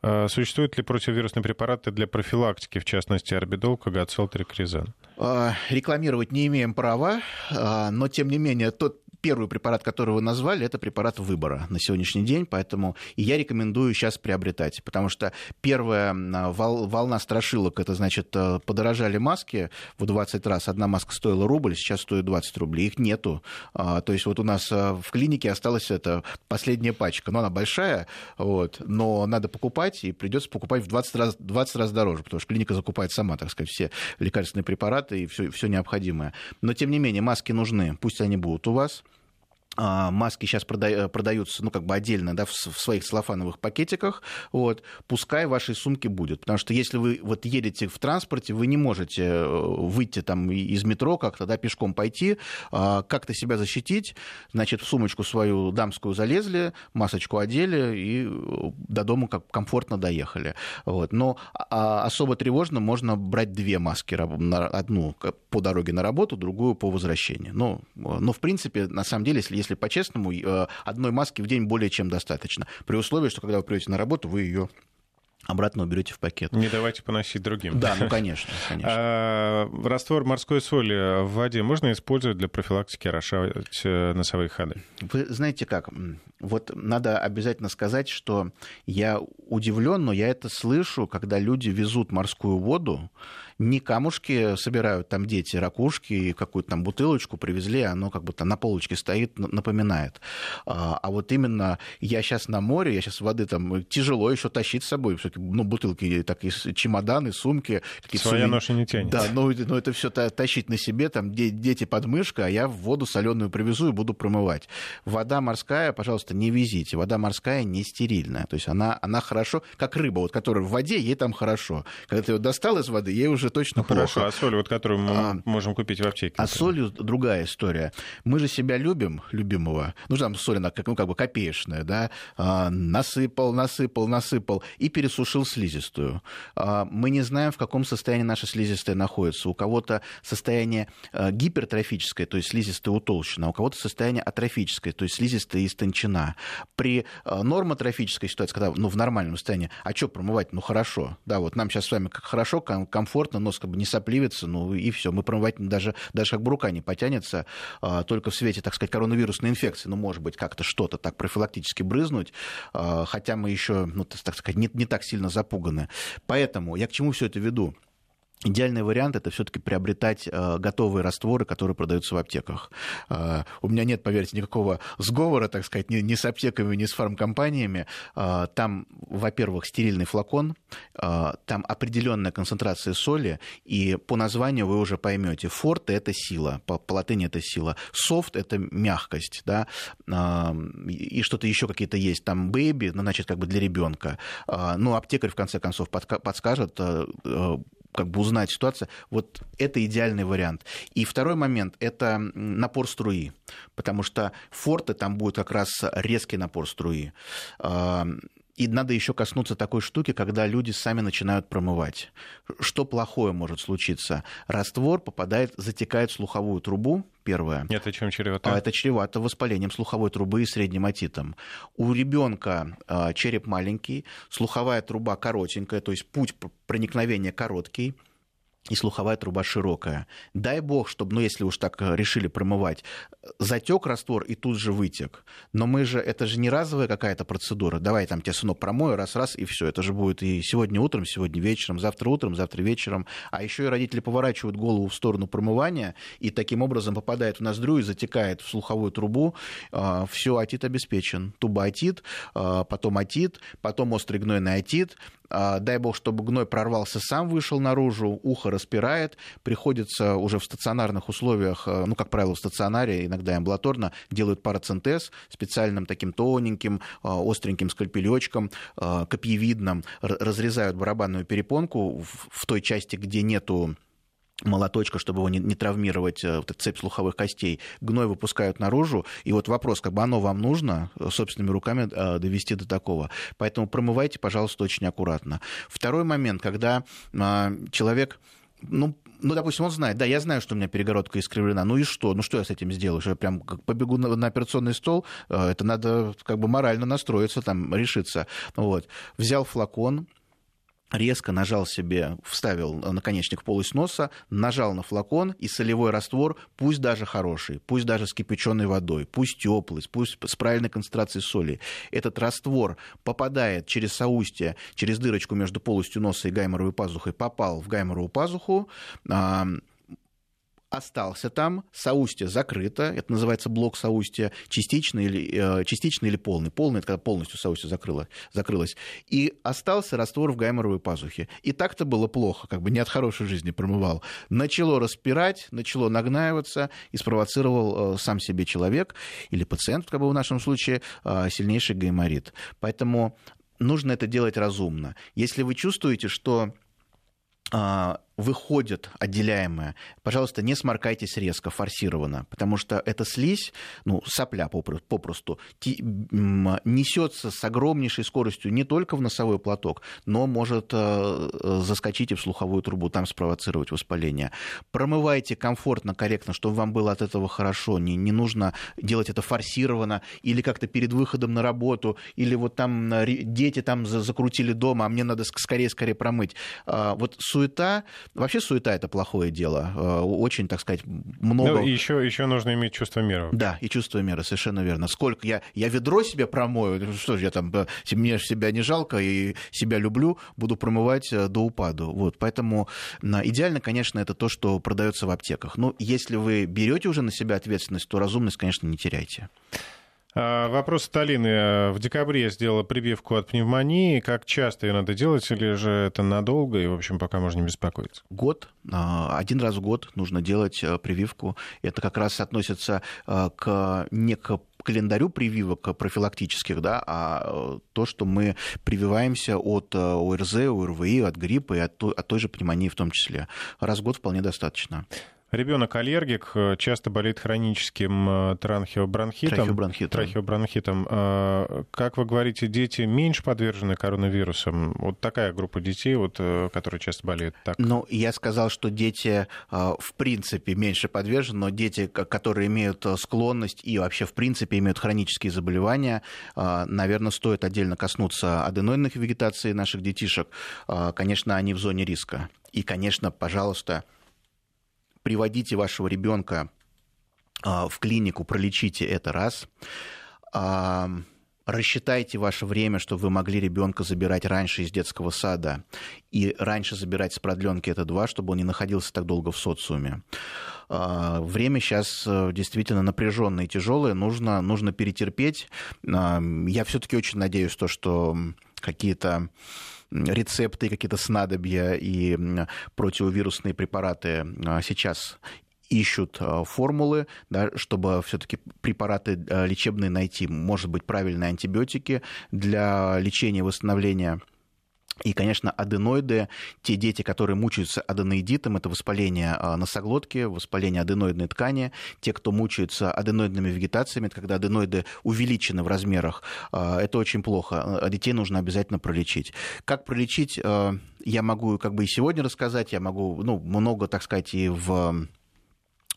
A: А, существуют ли противовирусные препараты для профилактики, в частности, орбидол, кагацел, трикризан?
B: А, рекламировать не имеем права, а, но, тем не менее, тот первый препарат, который вы назвали, это препарат выбора на сегодняшний день, поэтому и я рекомендую сейчас приобретать, потому что первая волна страшилок, это значит, э, подорожали маски в 20 раз, одна маска стоила рубль, сейчас стоит 20 рублей, их нету, а, то есть вот у нас э, в клинике осталась эта последняя пачка, но она большая, вот, но надо покупать, и придется покупать в 20 раз, 20 раз дороже, потому что клиника закупает сама, так сказать, все лекарственные препараты и все, все необходимое. Но, тем не менее, маски нужны, пусть они будут у вас, а, маски сейчас продаются, ну, как бы отдельно, да, в своих целлофановых пакетиках, вот, пускай в вашей сумке будет, потому что если вы вот едете в транспорте, вы не можете э, выйти там из метро как-то, да, пешком пойти, а, как-то себя защитить, значит, в сумочку свою дамскую залезли, масочку одели и э, до дома как комфортно доехали, вот, но а, особо тревожно можно брать две маски, одну по дороге на работу, другую по возвращению, но, но в принципе, на самом деле, если если по-честному, э, одной маски в день более чем достаточно. При условии, что когда вы придете на работу, вы ее обратно уберете в пакет.
A: Не давайте поносить другим.
B: Да, ну конечно. конечно.
A: А, раствор морской соли в воде можно использовать для профилактики орошать э, носовые ходы?
B: Вы знаете как, вот надо обязательно сказать, что я удивлен, но я это слышу, когда люди везут морскую воду, не камушки собирают там дети, ракушки, и какую-то там бутылочку привезли, оно как бы там на полочке стоит, напоминает. А, а вот именно я сейчас на море, я сейчас воды там тяжело еще тащить с собой, ну, бутылки, так, и чемоданы, сумки.
A: Своя суми... ноша не тянет.
B: Да, ну, ну это все тащить на себе, там дети под мышкой, а я в воду соленую привезу и буду промывать. Вода морская, пожалуйста, не везите. Вода морская не стерильная. То есть она, она хорошо, как рыба, вот, которая в воде, ей там хорошо. Когда ты ее достал из воды, ей уже точно ну, плохо.
A: Хорошо, а соль, вот, которую мы а, можем купить в аптеке?
B: А солью другая история. Мы же себя любим, любимого. Ну, там соль, она как, ну, как бы копеечная, да. А, насыпал, насыпал, насыпал и пересушил слизистую. А, мы не знаем, в каком состоянии наша слизистая находится. У кого-то состояние а, гипертрофическое, то есть слизистая утолщена, а у кого-то состояние атрофическое, то есть слизистая истончена. При а, нормотрофической ситуации, когда ну, в нормальном состоянии, а что промывать? Ну, хорошо. Да, вот нам сейчас с вами как хорошо, комфортно, нос как бы не сопливится, ну и все. Мы промывать даже, даже как бы рука не потянется, а, только в свете, так сказать, коронавирусной инфекции, ну, может быть, как-то что-то так профилактически брызнуть, а, хотя мы еще, ну, так сказать, не, не так сильно запуганы. Поэтому я к чему все это веду? Идеальный вариант это все-таки приобретать э, готовые растворы, которые продаются в аптеках. Э, у меня нет, поверьте, никакого сговора, так сказать, ни, ни с аптеками, ни с фармкомпаниями. Э, там, во-первых, стерильный флакон, там определенная концентрация соли, и по названию вы уже поймете, forte это сила, по, латыни это сила, софт это мягкость, да, э, и что-то еще какие-то есть, там baby, ну, значит, как бы для ребенка. Э, ну, аптекарь, в конце концов, подскажет, как бы узнать ситуацию. Вот это идеальный вариант. И второй момент – это напор струи, потому что форты там будет как раз резкий напор струи. И надо еще коснуться такой штуки, когда люди сами начинают промывать. Что плохое может случиться? Раствор попадает, затекает в слуховую трубу, первое.
A: Это чем чревато?
B: А это чревато воспалением слуховой трубы и средним отитом. У ребенка а, череп маленький, слуховая труба коротенькая, то есть путь проникновения короткий и слуховая труба широкая. Дай бог, чтобы, ну, если уж так э, решили промывать, затек раствор и тут же вытек. Но мы же, это же не разовая какая-то процедура. Давай там тебе, сынок, промою раз-раз, и все. Это же будет и сегодня утром, сегодня вечером, завтра утром, завтра вечером. А еще и родители поворачивают голову в сторону промывания, и таким образом попадает в ноздрю и затекает в слуховую трубу. А, все, отит обеспечен. Туба отит, а, потом отит, потом острый гнойный отит, дай бог, чтобы гной прорвался сам, вышел наружу, ухо распирает, приходится уже в стационарных условиях, а, ну, как правило, в стационаре, иногда амбулаторно, делают парацентез специальным таким тоненьким, а, остреньким скальпелечком, копьевидным, разрезают барабанную перепонку в той части, где нету молоточка, чтобы его не, не травмировать, э, вот эту цепь слуховых костей, гной выпускают наружу, и вот вопрос, как бы оно вам нужно э, собственными руками э, довести до такого. Поэтому промывайте, пожалуйста, очень аккуратно. Второй момент, когда человек ну, ну, допустим, он знает, да, я знаю, что у меня перегородка искривлена, ну и что? Ну, что я с этим сделаю? Я прям как побегу на, на операционный стол? Это надо как бы морально настроиться, там, решиться. Вот. Взял флакон, резко нажал себе, вставил наконечник в полость носа, нажал на флакон, и солевой раствор, пусть даже хороший, пусть даже с кипяченой водой, пусть теплый, пусть с правильной концентрацией соли, этот раствор попадает через соустье, через дырочку между полостью носа и гайморовой пазухой, попал в гайморовую пазуху, остался там, соустье закрыто, это называется блок соустья, частично или, э, частично или полный. Полный – это когда полностью соустье закрыло, закрылось. И остался раствор в гайморовой пазухе. И так-то было плохо, как бы не от хорошей жизни промывал. Начало распирать, начало нагнаиваться и спровоцировал э, сам себе человек или пациент, как бы в нашем случае, э, сильнейший гайморит. Поэтому нужно это делать разумно. Если вы чувствуете, что выходит отделяемое, пожалуйста, не сморкайтесь резко, форсированно, потому что эта слизь, ну, сопля попросту, несется с огромнейшей скоростью не только в носовой платок, но может э, э, заскочить и в слуховую трубу, там спровоцировать воспаление. Промывайте комфортно, корректно, чтобы вам было от этого хорошо, не, не нужно делать это форсированно или как-то перед выходом на работу, или вот там дети там закрутили дома, а мне надо скорее-скорее промыть. А, вот суета Вообще суета это плохое дело. Э, очень, так сказать, много...
A: Ну, еще, еще нужно иметь чувство меры.
B: Да, и чувство меры, совершенно верно. Сколько я, я ведро себе промою, ну, что же я там, э, мне себя не жалко и себя люблю, буду промывать э, до упаду. Вот, поэтому идеально, конечно, это то, что продается в аптеках. Но если вы берете уже на себя ответственность, то разумность, конечно, не теряйте.
A: А, вопрос от Алины. В декабре я сделала прививку от пневмонии. Как часто ее надо делать, или же это надолго, и, в общем, пока можно не беспокоиться?
B: Год. А, один раз в год нужно делать э, прививку. Это как раз относится э, к не календарю прививок профилактических, да, а э, то, что мы прививаемся от ОРЗ, ОРВИ, от гриппа и от той же пневмонии в том числе. Раз в год вполне достаточно.
A: Ребенок аллергик, э, часто болеет хроническим э, трахеобронхитом.
B: Трахеобронхитом.
A: А, как вы говорите, дети меньше подвержены коронавирусам? Вот такая группа детей, вот, э, которые часто болеют так.
B: Ну, я сказал, что дети в принципе меньше подвержены, но дети, которые имеют склонность и вообще в принципе имеют хронические заболевания, наверное, стоит отдельно коснуться аденойных вегетаций наших детишек. Конечно, они в зоне риска. И, конечно, пожалуйста, приводите вашего ребенка а, в клинику, пролечите это раз. А, рассчитайте ваше время, чтобы вы могли ребенка забирать раньше из детского сада и раньше забирать с продленки это два, чтобы он не находился так долго в социуме. А, время сейчас э, действительно напряженное и тяжелое, нужно, нужно перетерпеть. Я все-таки очень надеюсь, то, что какие-то рецепты, какие-то снадобья и противовирусные препараты а, сейчас ищут э, формулы, да, чтобы все-таки препараты э, лечебные найти. Может быть, правильные антибиотики для лечения восстановления и, конечно, аденоиды, те дети, которые мучаются аденоидитом, это воспаление э, носоглотки, воспаление аденоидной ткани. Те, кто мучаются аденоидными вегетациями, это когда аденоиды увеличены в размерах, это очень плохо. Детей нужно обязательно пролечить. Как пролечить, я могу как бы и сегодня рассказать, я могу ну, много, так сказать, и в а,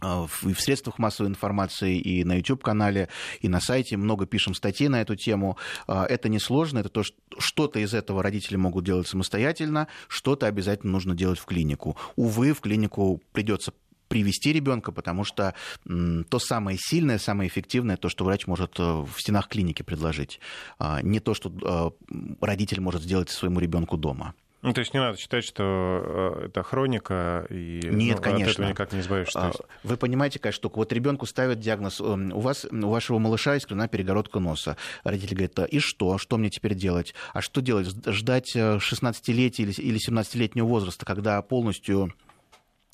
B: и в средствах массовой информации, и на YouTube-канале, и на сайте. Много пишем статей на эту тему. А, это несложно, это то, что-то из этого родители могут делать самостоятельно, что-то обязательно нужно делать в клинику. Увы, в клинику придется привести ребенка, потому что то самое сильное, самое эффективное, то, что врач может э, в стенах клиники предложить, а, не то, что родитель может сделать своему ребенку дома.
A: Ну, то есть не надо считать, что э, это хроника, и
B: Нет,
A: ну,
B: конечно.
A: от этого никак не избавишься. А,
B: вы понимаете, какая штука? Вот ребенку ставят диагноз, эм, у вас, у вашего малыша искривлена перегородка носа. Родители говорят, и что? Что мне теперь делать? А что делать? Ждать 16-летия э, или 17-летнего возраста, когда полностью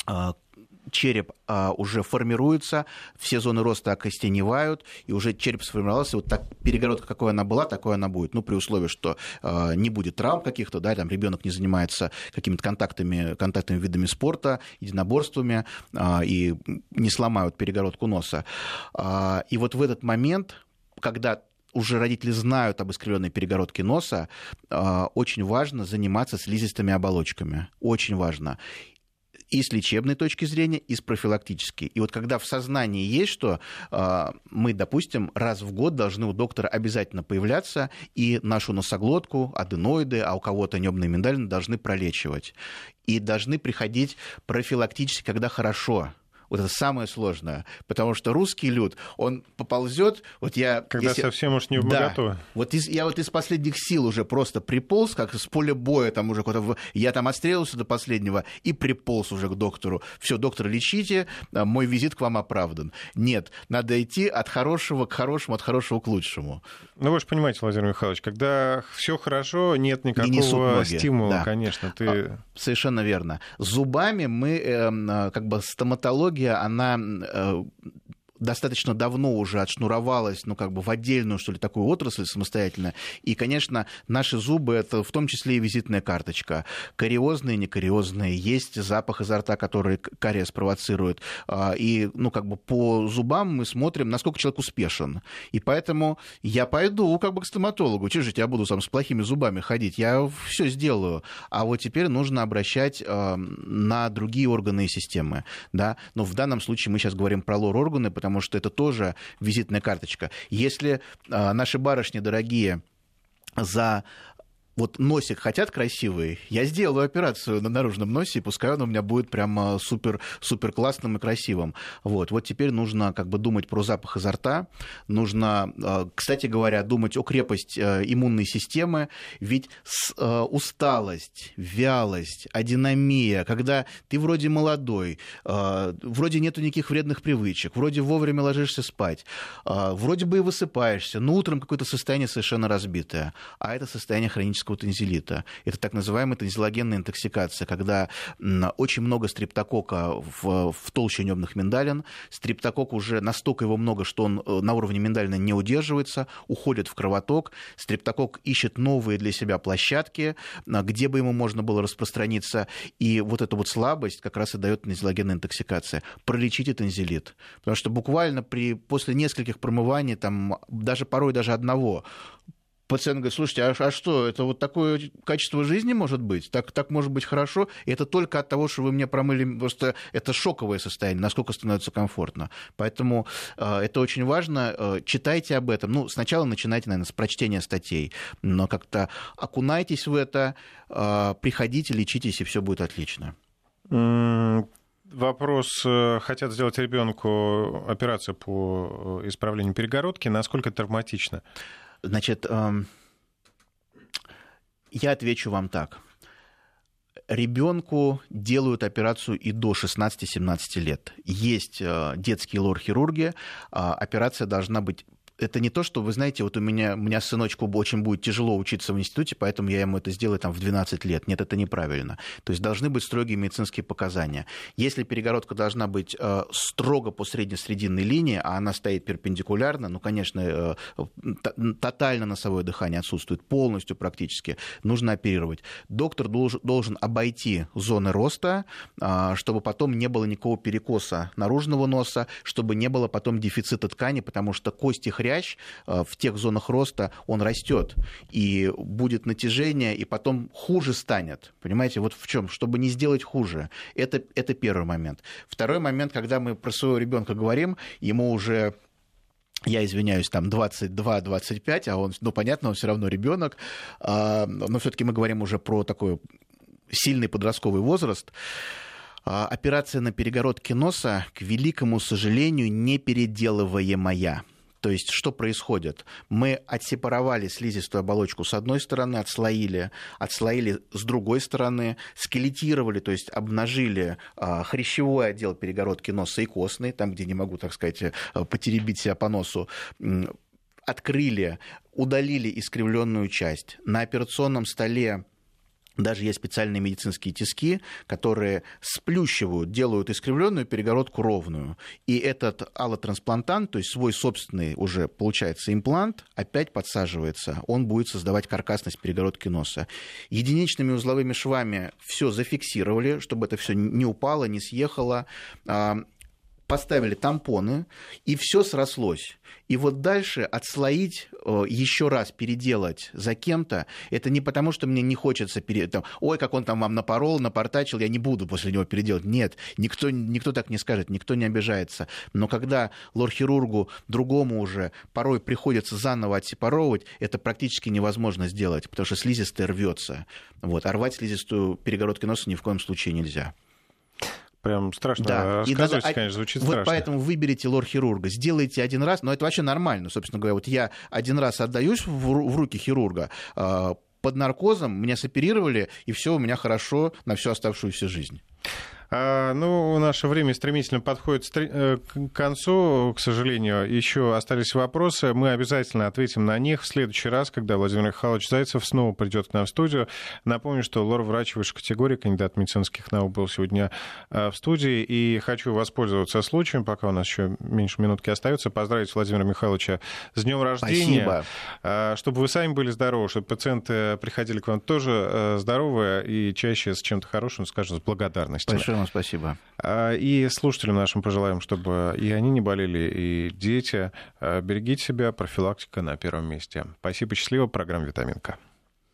B: а, череп а, уже формируется, все зоны роста окостеневают, и уже череп сформировался, вот так перегородка, какой она была, такой она будет. Ну, при условии, что а, не будет травм каких-то, да, там ребенок не занимается какими-то контактами, контактными видами спорта, единоборствами, а, и не сломают перегородку носа. А, и вот в этот момент, когда уже родители знают об искривленной перегородке носа, а, очень важно заниматься слизистыми оболочками. Очень важно и с лечебной точки зрения, и с профилактической. И вот когда в сознании есть, что э, мы, допустим, раз в год должны у доктора обязательно появляться, и нашу носоглотку, аденоиды, а у кого-то небные миндалины должны пролечивать. И должны приходить профилактически, когда хорошо вот это самое сложное. Потому что русский люд, он поползет, вот я...
A: Когда если... совсем уж не в да,
B: Вот из, я вот из последних сил уже просто приполз, как с поля боя там уже куда-то... Я там отстрелился до последнего и приполз уже к доктору. Все, доктор, лечите, а, мой визит к вам оправдан. Нет, надо идти от хорошего к хорошему, от хорошего к лучшему.
A: Ну, вы же понимаете, Владимир Михайлович, когда все хорошо, нет никакого стимула, да. конечно. Ты... А,
B: совершенно верно. Зубами мы, э, как бы стоматология технология, она э, достаточно давно уже отшнуровалась, ну, как бы в отдельную, что ли, такую отрасль самостоятельно. И, конечно, наши зубы — это в том числе и визитная карточка. Кариозные, некариозные. Есть запах изо рта, который кариес провоцирует. А, и, ну, как бы по зубам мы смотрим, насколько человек успешен. И поэтому я пойду как бы к стоматологу. Чего же я буду там с плохими зубами ходить? Я все сделаю. А вот теперь нужно обращать а, на другие органы и системы. Да? Но в данном случае мы сейчас говорим про лор-органы, потому потому что это тоже визитная карточка. Если э, наши барышни дорогие за вот носик хотят красивый, я сделаю операцию на наружном носе, и пускай он у меня будет прямо супер, супер классным и красивым. Вот, вот теперь нужно как бы думать про запах изо рта, нужно, а, кстати говоря, думать о крепости а, иммунной системы, ведь а, усталость, вялость, адинамия, когда ты вроде молодой, вроде нету никаких вредных привычек, вроде вовремя ложишься спать, вроде бы и высыпаешься, но утром какое-то состояние совершенно разбитое, а это состояние хронического хронического танзелита. Это так называемая танзилогенная интоксикация, когда очень много стрептокока в, в толще небных миндалин. Стрептокок уже настолько его много, что он э, на уровне миндалина не удерживается, уходит в кровоток. Стрептокок ищет новые для себя площадки, где бы ему можно было распространиться. И вот эта вот слабость как раз и дает танзилогенная интоксикация. Пролечите танзелит. Потому что буквально при, после нескольких промываний, там, даже порой даже одного, пациент говорит, слушайте, а, а что, это вот такое качество жизни может быть? Так, так может быть хорошо? И это только от того, что вы мне промыли, просто это шоковое состояние, насколько становится комфортно. Поэтому э, это очень важно. Э, читайте об этом. Ну, сначала начинайте, наверное, с прочтения статей, но как-то окунайтесь в это, э, приходите, лечитесь, и все будет отлично.
A: Вопрос, э, хотят сделать ребенку операцию по э, исправлению перегородки, насколько травматично?
B: Значит, эм, я отвечу вам так. Ребенку делают операцию и до 16-17 лет. Есть э, детские лор-хирурги, а операция должна быть это не то, что, вы знаете, вот у меня, у меня сыночку очень будет тяжело учиться в институте, поэтому я ему это сделаю там в 12 лет. Нет, это неправильно. То есть должны быть строгие медицинские показания. Если перегородка должна быть э, строго по средней-срединной линии, а она стоит перпендикулярно, ну, конечно, э, тотально носовое дыхание отсутствует, полностью практически, нужно оперировать. Доктор должен, должен обойти зоны роста, э, чтобы потом не было никакого перекоса наружного носа, чтобы не было потом дефицита ткани, потому что кости хрящ хрящ э, в тех зонах роста, он растет, и будет натяжение, и потом хуже станет. Понимаете, вот в чем, чтобы не сделать хуже. Это, это первый момент. Второй момент, когда мы про своего ребенка говорим, ему уже я извиняюсь, там 22-25, а он, ну, понятно, он все равно ребенок, а, но все-таки мы говорим уже про такой сильный подростковый возраст. А, операция на перегородке носа, к великому сожалению, не переделываемая. То есть что происходит? Мы отсепаровали слизистую оболочку с одной стороны, отслоили, отслоили с другой стороны, скелетировали, то есть обнажили а, хрящевой отдел перегородки носа и костной, там, где не могу, так сказать, э, потеребить себя по носу, открыли, удалили искривленную часть. На операционном столе даже есть специальные медицинские тиски, которые сплющивают, делают искривленную перегородку ровную. И этот аллотрансплантант, то есть свой собственный уже получается имплант, опять подсаживается. Он будет создавать каркасность перегородки носа. Единичными узловыми швами все зафиксировали, чтобы это все не упало, не съехало а, поставили тампоны, и все срослось. И вот дальше отслоить, э, еще раз переделать за кем-то, это не потому, что мне не хочется, пере... ой, как он там вам напорол, напортачил, я не буду после него переделать. Нет, никто, никто так не скажет, никто не обижается. Но когда лор-хирургу другому уже порой приходится заново отсепаровывать, это практически невозможно сделать, потому что слизистая рвется. Вот. А рвать слизистую перегородки носа ни в коем случае нельзя.
A: Прям страшно да. рассказывать, надо, конечно, звучит
B: вот
A: страшно.
B: поэтому выберите лор-хирурга, сделайте один раз, но это вообще нормально, собственно говоря. Вот я один раз отдаюсь в, в руки хирурга, а, под наркозом, меня соперировали, и все у меня хорошо на всю оставшуюся жизнь.
A: А, ну, наше время стремительно подходит э, к концу, к сожалению. Еще остались вопросы. Мы обязательно ответим на них в следующий раз, когда Владимир Михайлович Зайцев снова придет к нам в студию. Напомню, что лор-врач высшей категории, кандидат медицинских наук, был сегодня э, в студии. И хочу воспользоваться случаем, пока у нас еще меньше минутки остается, поздравить Владимира Михайловича с днем рождения.
B: Спасибо.
A: А, чтобы вы сами были здоровы, чтобы пациенты приходили к вам тоже э, здоровые и чаще с чем-то хорошим, скажем, с благодарностью.
B: Большое вам спасибо.
A: А, и слушателям нашим пожелаем, чтобы и они не болели, и дети. А, берегите себя, профилактика на первом месте. Спасибо, счастливо. Программа «Витаминка».